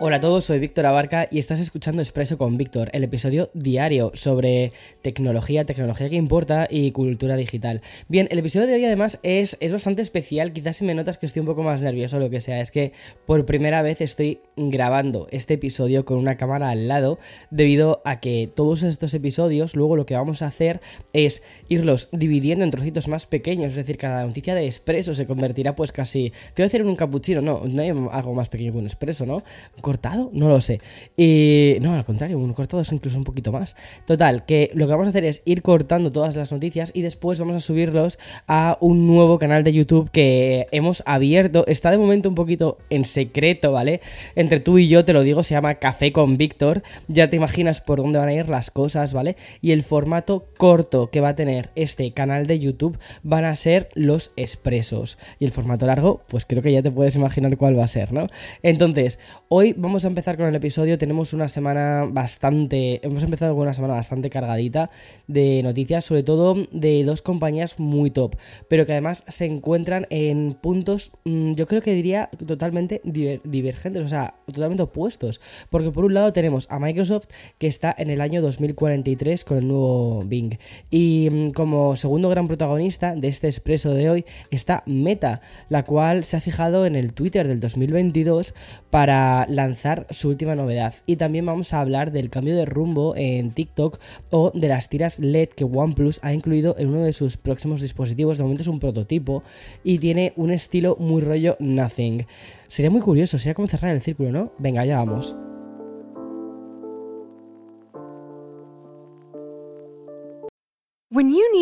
Hola a todos, soy Víctor Abarca y estás escuchando Expreso con Víctor, el episodio diario sobre tecnología, tecnología que importa y cultura digital. Bien, el episodio de hoy además es, es bastante especial, quizás si me notas que estoy un poco más nervioso o lo que sea, es que por primera vez estoy grabando este episodio con una cámara al lado debido a que todos estos episodios luego lo que vamos a hacer es irlos dividiendo en trocitos más pequeños, es decir, cada noticia de Expreso se convertirá pues casi... Te voy a decir en un capuchino, no, no hay algo más pequeño que un Expreso, ¿no? Cortado, no lo sé. Y no, al contrario, un cortado es incluso un poquito más. Total, que lo que vamos a hacer es ir cortando todas las noticias y después vamos a subirlos a un nuevo canal de YouTube que hemos abierto. Está de momento un poquito en secreto, ¿vale? Entre tú y yo te lo digo, se llama Café con Víctor. Ya te imaginas por dónde van a ir las cosas, ¿vale? Y el formato corto que va a tener este canal de YouTube van a ser los expresos. Y el formato largo, pues creo que ya te puedes imaginar cuál va a ser, ¿no? Entonces, hoy vamos a empezar con el episodio. Tenemos una semana bastante. Hemos empezado con una semana bastante cargadita de noticias, sobre todo de dos compañías muy top, pero que además se encuentran en puntos, mm, yo creo que diría totalmente divergentes, o sea, totalmente opuestos. Porque por un lado tenemos a Microsoft que está en el año 2043 con el nuevo Bing. Y mm, como segundo gran protagonista de este expreso de hoy está Meta, la cual se ha fijado en el Twitter del 2022 para lanzar su última novedad. Y también vamos a hablar del cambio de rumbo en TikTok o de las tiras LED que OnePlus ha incluido en uno de sus próximos dispositivos. De momento es un prototipo y tiene un estilo muy rollo Nothing. Sería muy curioso, sería como cerrar el círculo, ¿no? Venga, ya vamos.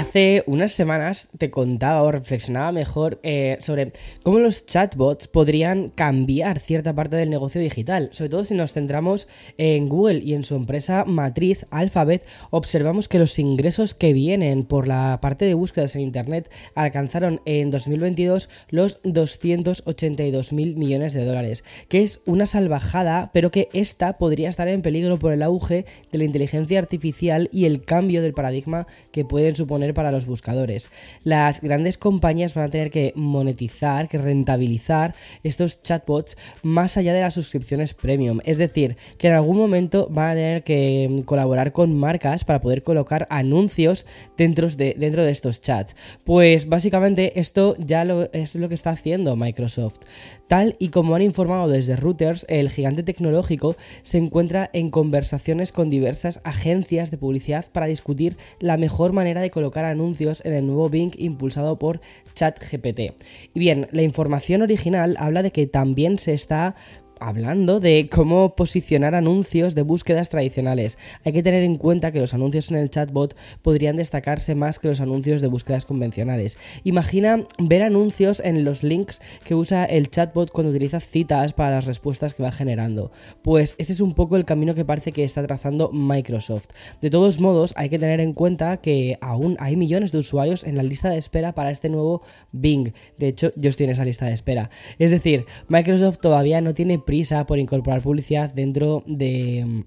Hace unas semanas te contaba o reflexionaba mejor eh, sobre cómo los chatbots podrían cambiar cierta parte del negocio digital. Sobre todo si nos centramos en Google y en su empresa matriz Alphabet, observamos que los ingresos que vienen por la parte de búsquedas en Internet alcanzaron en 2022 los 282 mil millones de dólares, que es una salvajada, pero que esta podría estar en peligro por el auge de la inteligencia artificial y el cambio del paradigma que pueden suponer para los buscadores. Las grandes compañías van a tener que monetizar, que rentabilizar estos chatbots más allá de las suscripciones premium. Es decir, que en algún momento van a tener que mm, colaborar con marcas para poder colocar anuncios dentro de, dentro de estos chats. Pues básicamente esto ya es lo que está haciendo Microsoft. Tal y como han informado desde Reuters, el gigante tecnológico se encuentra en conversaciones con diversas agencias de publicidad para discutir la mejor manera de colocar anuncios en el nuevo Bing impulsado por ChatGPT. Y bien, la información original habla de que también se está hablando de cómo posicionar anuncios de búsquedas tradicionales. Hay que tener en cuenta que los anuncios en el chatbot podrían destacarse más que los anuncios de búsquedas convencionales. Imagina ver anuncios en los links que usa el chatbot cuando utiliza citas para las respuestas que va generando. Pues ese es un poco el camino que parece que está trazando Microsoft. De todos modos, hay que tener en cuenta que aún hay millones de usuarios en la lista de espera para este nuevo Bing. De hecho, yo estoy en esa lista de espera. Es decir, Microsoft todavía no tiene prisa por incorporar publicidad dentro de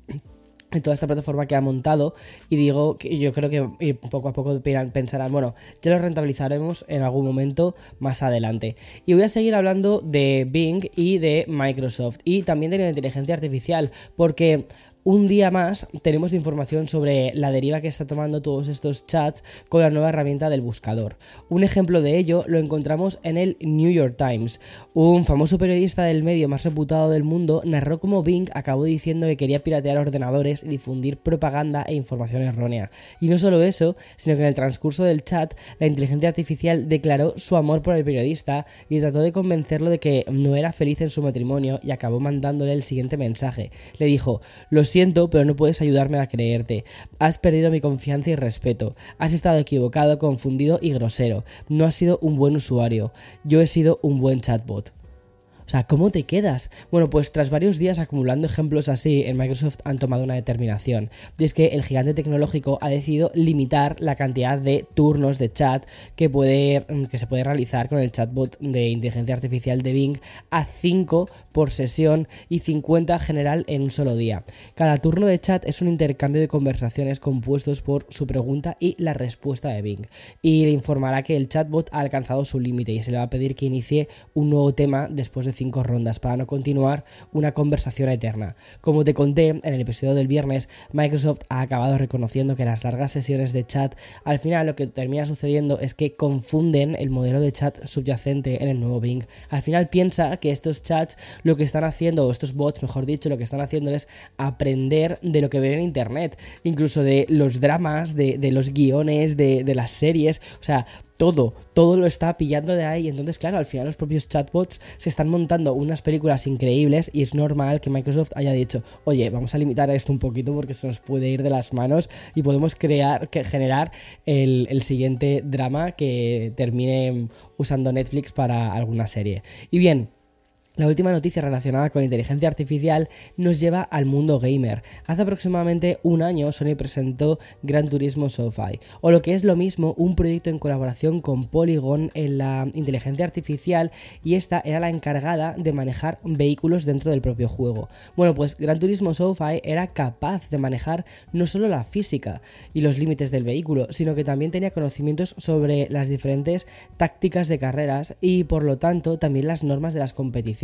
toda esta plataforma que ha montado y digo que yo creo que poco a poco pensarán, bueno, ya lo rentabilizaremos en algún momento más adelante. Y voy a seguir hablando de Bing y de Microsoft y también de la inteligencia artificial, porque un día más tenemos información sobre la deriva que está tomando todos estos chats con la nueva herramienta del buscador. Un ejemplo de ello lo encontramos en el New York Times. Un famoso periodista del medio más reputado del mundo narró cómo Bing acabó diciendo que quería piratear ordenadores y difundir propaganda e información errónea. Y no solo eso, sino que en el transcurso del chat la inteligencia artificial declaró su amor por el periodista y trató de convencerlo de que no era feliz en su matrimonio y acabó mandándole el siguiente mensaje. Le dijo, lo siento, pero no puedes ayudarme a creerte. Has perdido mi confianza y respeto. Has estado equivocado, confundido y grosero. No has sido un buen usuario. Yo he sido un buen chatbot. ¿Cómo te quedas? Bueno, pues tras varios días acumulando ejemplos así, en Microsoft han tomado una determinación. Y es que el gigante tecnológico ha decidido limitar la cantidad de turnos de chat que, puede, mm, que se puede realizar con el chatbot de inteligencia artificial de Bing a 5 por sesión y 50 general en un solo día. Cada turno de chat es un intercambio de conversaciones compuestos por su pregunta y la respuesta de Bing. Y le informará que el chatbot ha alcanzado su límite y se le va a pedir que inicie un nuevo tema después de cinco rondas para no continuar una conversación eterna. Como te conté en el episodio del viernes, Microsoft ha acabado reconociendo que las largas sesiones de chat al final lo que termina sucediendo es que confunden el modelo de chat subyacente en el nuevo Bing. Al final piensa que estos chats lo que están haciendo, o estos bots mejor dicho, lo que están haciendo es aprender de lo que ven en Internet, incluso de los dramas, de, los guiones, de, de las series, o sea, todo, todo lo está pillando de ahí. Entonces, claro, al final los propios chatbots se están montando unas películas increíbles y es normal que Microsoft haya dicho, oye, vamos a limitar esto un poquito porque se nos puede ir de las manos y podemos crear, que generar el, el siguiente drama que termine usando Netflix para alguna serie. Y bien, la última noticia relacionada con inteligencia artificial nos lleva al mundo gamer. Hace aproximadamente un año Sony presentó Gran Turismo SoFi, o lo que es lo mismo, un proyecto en colaboración con Polygon en la inteligencia artificial y esta era la encargada de manejar vehículos dentro del propio juego. Bueno, pues Gran Turismo SoFi era capaz de manejar no solo la física y los límites del vehículo, sino que también tenía conocimientos sobre las diferentes tácticas de carreras y por lo tanto también las normas de las competiciones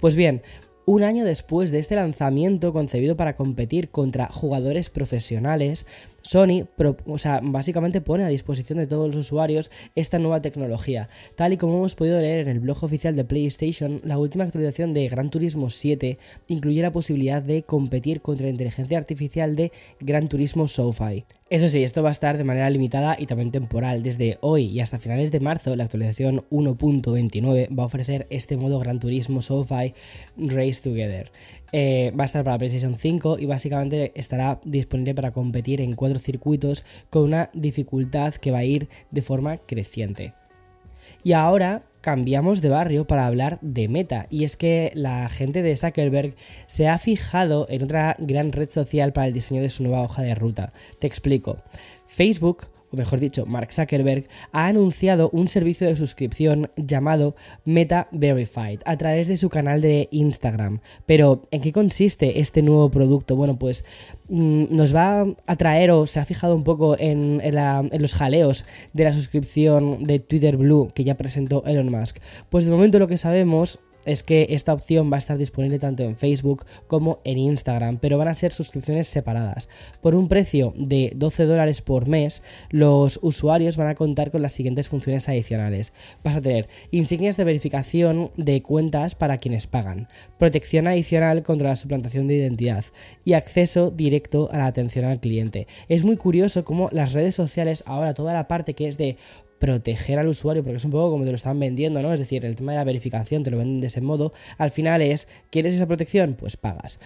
pues bien, un año después de este lanzamiento concebido para competir contra jugadores profesionales, Sony, o sea, básicamente pone a disposición de todos los usuarios esta nueva tecnología. Tal y como hemos podido leer en el blog oficial de PlayStation, la última actualización de Gran Turismo 7 incluye la posibilidad de competir contra la inteligencia artificial de Gran Turismo SoFi. Eso sí, esto va a estar de manera limitada y también temporal. Desde hoy y hasta finales de marzo, la actualización 1.29 va a ofrecer este modo Gran Turismo SoFi Race Together. Eh, va a estar para PlayStation 5 y básicamente estará disponible para competir en cuatro circuitos con una dificultad que va a ir de forma creciente. Y ahora cambiamos de barrio para hablar de Meta. Y es que la gente de Zuckerberg se ha fijado en otra gran red social para el diseño de su nueva hoja de ruta. Te explico. Facebook o mejor dicho, Mark Zuckerberg, ha anunciado un servicio de suscripción llamado Meta Verified a través de su canal de Instagram. Pero, ¿en qué consiste este nuevo producto? Bueno, pues mm, nos va a traer o se ha fijado un poco en, en los jaleos de la suscripción de Twitter Blue que ya presentó Elon Musk. Pues de momento lo que sabemos es que esta opción va a estar disponible tanto en Facebook como en Instagram, pero van a ser suscripciones separadas. Por un precio de 12 dólares por mes, los usuarios van a contar con las siguientes funciones adicionales. Vas a tener insignias de verificación de cuentas para quienes pagan, protección adicional contra la suplantación de identidad y acceso directo a la atención al cliente. Es muy curioso cómo las redes sociales, ahora toda la parte que es de proteger al usuario, porque es un poco como te lo están vendiendo, ¿no? Es decir, el tema de la verificación te lo venden de ese modo. Al final es, ¿quieres esa protección? Pues pagas.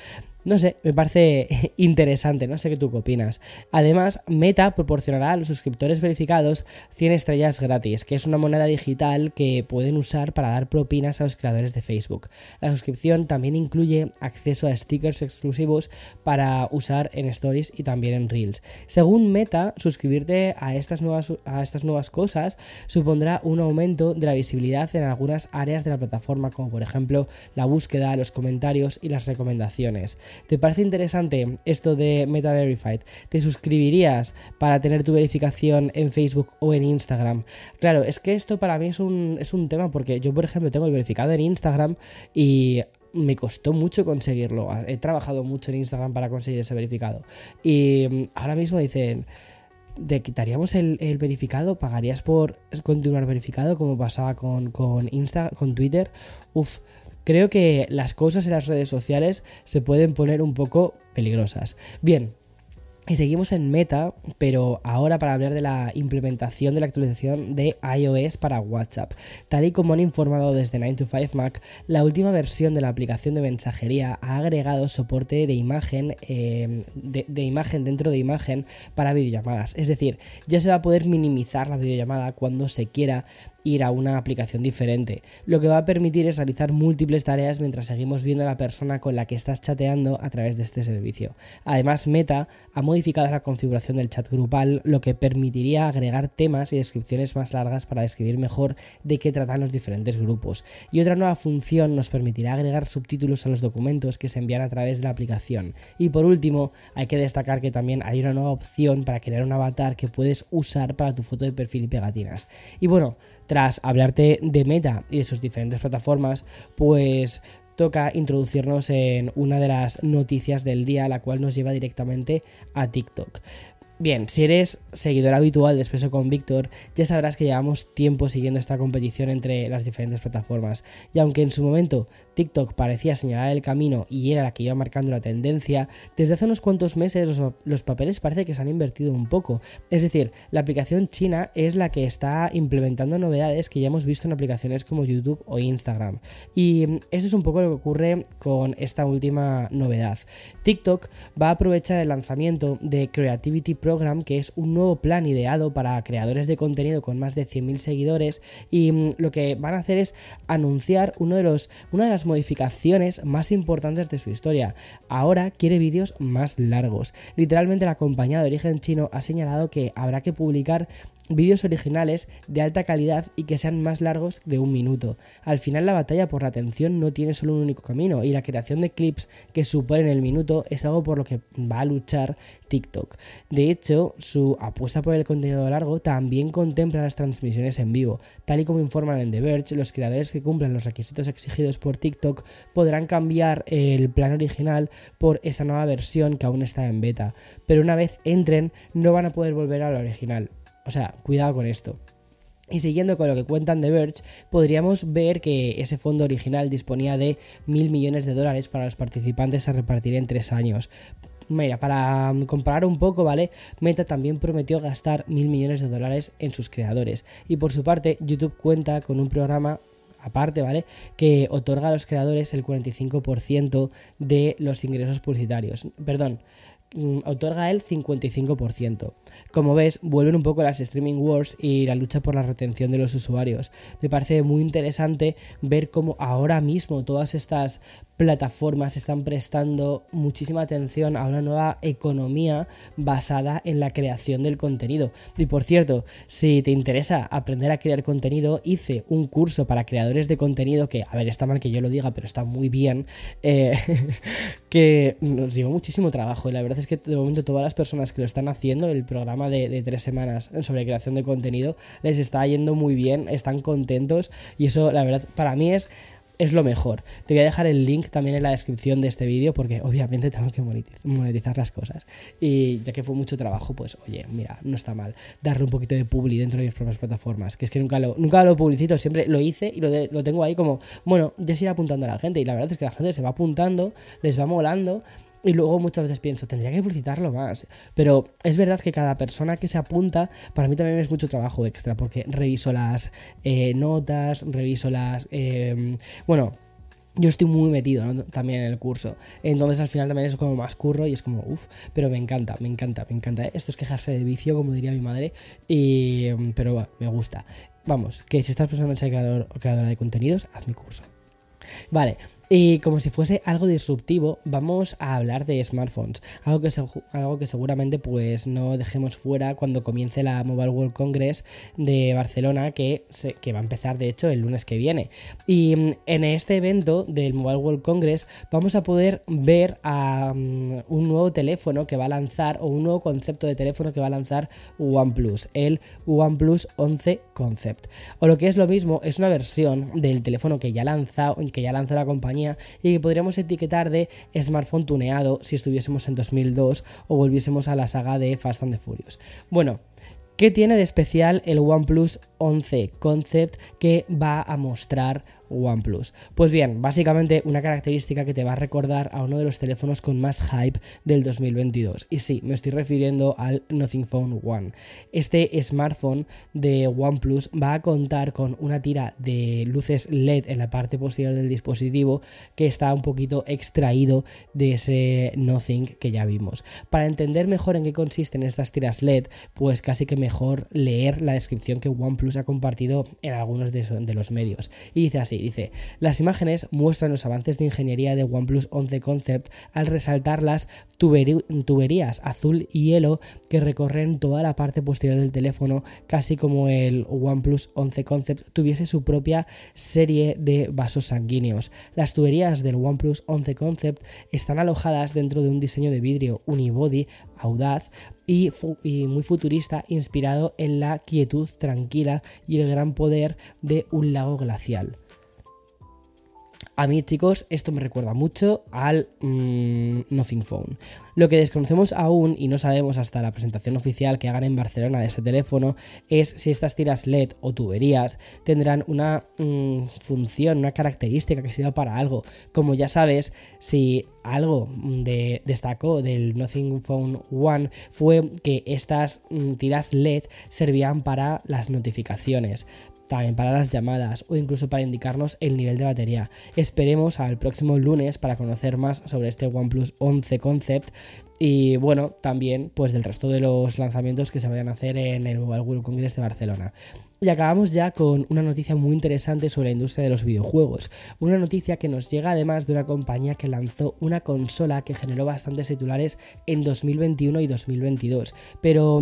No sé, me parece interesante, no sé qué tú opinas. Además, Meta proporcionará a los suscriptores verificados 100 estrellas gratis, que es una moneda digital que pueden usar para dar propinas a los creadores de Facebook. La suscripción también incluye acceso a stickers exclusivos para usar en stories y también en reels. Según Meta, suscribirte a estas nuevas, a estas nuevas cosas supondrá un aumento de la visibilidad en algunas áreas de la plataforma, como por ejemplo la búsqueda, los comentarios y las recomendaciones. ¿Te parece interesante esto de Meta Verified? ¿Te suscribirías para tener tu verificación en Facebook o en Instagram? Claro, es que esto para mí es un, es un tema porque yo, por ejemplo, tengo el verificado en Instagram y me costó mucho conseguirlo. He trabajado mucho en Instagram para conseguir ese verificado. Y ahora mismo dicen, ¿te quitaríamos el, verificado? ¿Pagarías por continuar verificado como pasaba con, con, Insta, con Twitter? Uf, creo que las cosas en las redes sociales se pueden poner un poco peligrosas. Bien, y seguimos en Meta, pero ahora para hablar de la implementación de la actualización de iOS para WhatsApp. Tal y como han informado desde 9to5Mac, la última versión de la aplicación de mensajería ha agregado soporte de imagen, eh, de, imagen dentro de imagen para videollamadas. Es decir, ya se va a poder minimizar la videollamada cuando se quiera ir a una aplicación diferente. Lo que va a permitir es realizar múltiples tareas mientras seguimos viendo a la persona con la que estás chateando a través de este servicio. Además, Meta ha modificado la configuración del chat grupal, lo que permitiría agregar temas y descripciones más largas para describir mejor de qué tratan los diferentes grupos. Y otra nueva función nos permitirá agregar subtítulos a los documentos que se envían a través de la aplicación. Y por último, hay que destacar que también hay una nueva opción para crear un avatar que puedes usar para tu foto de perfil y pegatinas. Y bueno, tras hablarte de Meta y de sus diferentes plataformas, pues toca introducirnos en una de las noticias del día, la cual nos lleva directamente a TikTok. Bien, si eres seguidor habitual de Expreso con Víctor, ya sabrás que llevamos tiempo siguiendo esta competición entre las diferentes plataformas. Y aunque en su momento TikTok parecía señalar el camino y era la que iba marcando la tendencia, desde hace unos cuantos meses los, papeles parece que se han invertido un poco. Es decir, la aplicación china es la que está implementando novedades que ya hemos visto en aplicaciones como YouTube o Instagram. Y eso es un poco lo que ocurre con esta última novedad. TikTok va a aprovechar el lanzamiento de Creativity Pro que es un nuevo plan ideado para creadores de contenido con más de 100.000 seguidores y mm, lo que van a hacer es anunciar uno de los, una de las modificaciones más importantes de su historia. Ahora quiere vídeos más largos. Literalmente la compañía de origen chino ha señalado que habrá que publicar vídeos originales de alta calidad y que sean más largos de un minuto. Al final la batalla por la atención no tiene solo un único camino y la creación de clips que superen el minuto es algo por lo que va a luchar TikTok. De hecho, su apuesta por el contenido largo también contempla las transmisiones en vivo. Tal y como informan en The Verge, los creadores que cumplan los requisitos exigidos por TikTok podrán cambiar el plan original por esta nueva versión que aún está en beta. Pero una vez entren, no van a poder volver al original. O sea, cuidado con esto. Y siguiendo con lo que cuentan The Verge, podríamos ver que ese fondo original disponía de mil millones de dólares para los participantes a repartir en tres años. Mira, para comparar un poco, ¿vale? Meta también prometió gastar mil millones de dólares en sus creadores. Y por su parte, YouTube cuenta con un programa aparte, ¿vale? Que otorga a los creadores el 45% de los ingresos publicitarios. Perdón, Mm, otorga el 55%. Como ves, vuelven un poco las streaming wars y la lucha por la retención de los usuarios. Me parece muy interesante ver cómo ahora mismo todas estas plataformas están prestando muchísima atención a una nueva economía basada en la creación del contenido. Y por cierto, si te interesa aprender a crear contenido, hice un curso para creadores de contenido que, a ver, está mal que yo lo diga, pero está muy bien, eh, que nos llevó muchísimo trabajo y la verdad es que de momento todas las personas que lo están haciendo, el programa de, de tres semanas sobre creación de contenido, les está yendo muy bien, están contentos y eso la verdad para mí es es lo mejor. Te voy a dejar el link también en la descripción de este vídeo porque obviamente tengo que monetizar las cosas. Y ya que fue mucho trabajo, pues oye, mira, no está mal darle un poquito de publi dentro de mis propias plataformas. Que es que nunca lo, nunca lo publicito, siempre lo hice y lo, lo tengo ahí como, bueno, ya se irá apuntando a la gente. Y la verdad es que la gente se va apuntando, les va molando y luego muchas veces pienso, tendría que publicitarlo más. Pero es verdad que cada persona que se apunta, para mí también es mucho trabajo extra, porque reviso las eh, notas, reviso las... Em, bueno, yo estoy muy metido también en el curso. Entonces al final también es como más curro y es como, uff, pero me encanta, me encanta, me encanta. Esto es quejarse de vicio, como diría mi madre, y, em, pero me gusta. Vamos, que si estás pensando en ser creador o creadora de contenidos, haz mi curso. Vale, y como si fuese algo disruptivo, vamos a hablar de smartphones, algo que, algo que seguramente pues no dejemos fuera cuando comience la Mobile World Congress de Barcelona, que, que va a empezar de hecho el lunes que viene. Y mm, en este evento del Mobile World Congress vamos a poder ver a un nuevo teléfono que va a lanzar, o un nuevo concepto de teléfono que va a lanzar OnePlus, el OnePlus 11 Concept. O lo que es lo mismo, es una versión del teléfono que ya, lanza, que ya lanzó la compañía y que podríamos etiquetar de smartphone tuneado si estuviésemos en 2002 o volviésemos a la saga de Fast and the Furious. Bueno, ¿Qué tiene de especial el OnePlus 11 Concept que va a mostrar OnePlus. Pues bien, básicamente una característica que te va a recordar a uno de los teléfonos con más hype del 2022. Y sí, me estoy refiriendo al Nothing Phone One. Este smartphone de OnePlus va a contar con una tira de luces LED en la parte posterior del dispositivo que está un poquito extraído de ese Nothing que ya vimos. Para entender mejor en qué consisten estas tiras LED, pues casi que mejor leer la descripción que OnePlus ha compartido en algunos de, de los medios. Y dice así, Dice, las imágenes muestran los avances de ingeniería de OnePlus 11 Concept al resaltar las tuberías azul y hielo que recorren toda la parte posterior del teléfono, casi como el OnePlus 11 Concept tuviese su propia serie de vasos sanguíneos. Las tuberías del OnePlus 11 Concept están alojadas dentro de un diseño de vidrio unibody audaz y, y, muy futurista, inspirado en la quietud tranquila y el gran poder de un lago glacial. A mí, chicos, esto me recuerda mucho al mm, Nothing Phone. Lo que desconocemos aún y no sabemos hasta la presentación oficial que hagan en Barcelona de ese teléfono es si estas tiras LED o tuberías tendrán una mm, función, una característica que sirva para algo. Como ya sabes, si algo de, destacó del Nothing Phone One fue que estas mm, tiras LED servían para las notificaciones también para las llamadas o incluso para indicarnos el nivel de batería. Esperemos al próximo lunes para conocer más sobre este OnePlus 11 Concept y bueno, también pues del resto de los lanzamientos que se vayan a hacer en el Mobile World Congress de Barcelona. Y acabamos ya con una noticia muy interesante sobre la industria de los videojuegos. Una noticia que nos llega además de una compañía que lanzó una consola que generó bastantes titulares en 2021 y 2022. Pero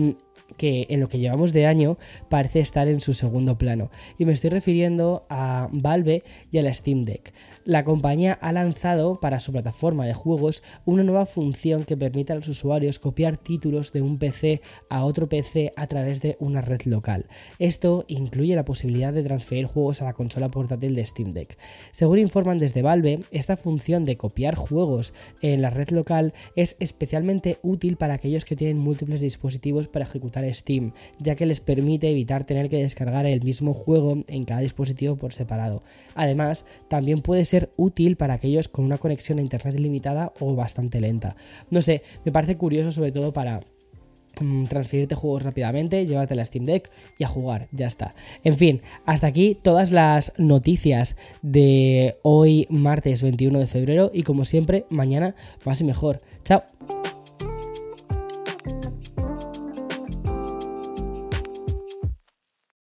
que en lo que llevamos de año parece estar en su segundo plano. Y me estoy refiriendo a Valve y a la Steam Deck. La compañía ha lanzado para su plataforma de juegos una nueva función que permite a los usuarios copiar títulos de un PC a otro PC a través de una red local. Esto incluye la posibilidad de transferir juegos a la consola portátil de Steam Deck. Según informan desde Valve, esta función de copiar juegos en la red local es especialmente útil para aquellos que tienen múltiples dispositivos para ejecutar Steam, ya que les permite evitar tener que descargar el mismo juego en cada dispositivo por separado. Además, también puede ser útil para aquellos con una conexión a internet limitada o bastante lenta. No sé, me parece curioso sobre todo para mm, transferirte juegos rápidamente, llevarte la Steam Deck y a jugar, ya está. En fin, hasta aquí todas las noticias de hoy martes 21 de febrero y como siempre, mañana más y mejor. Chao.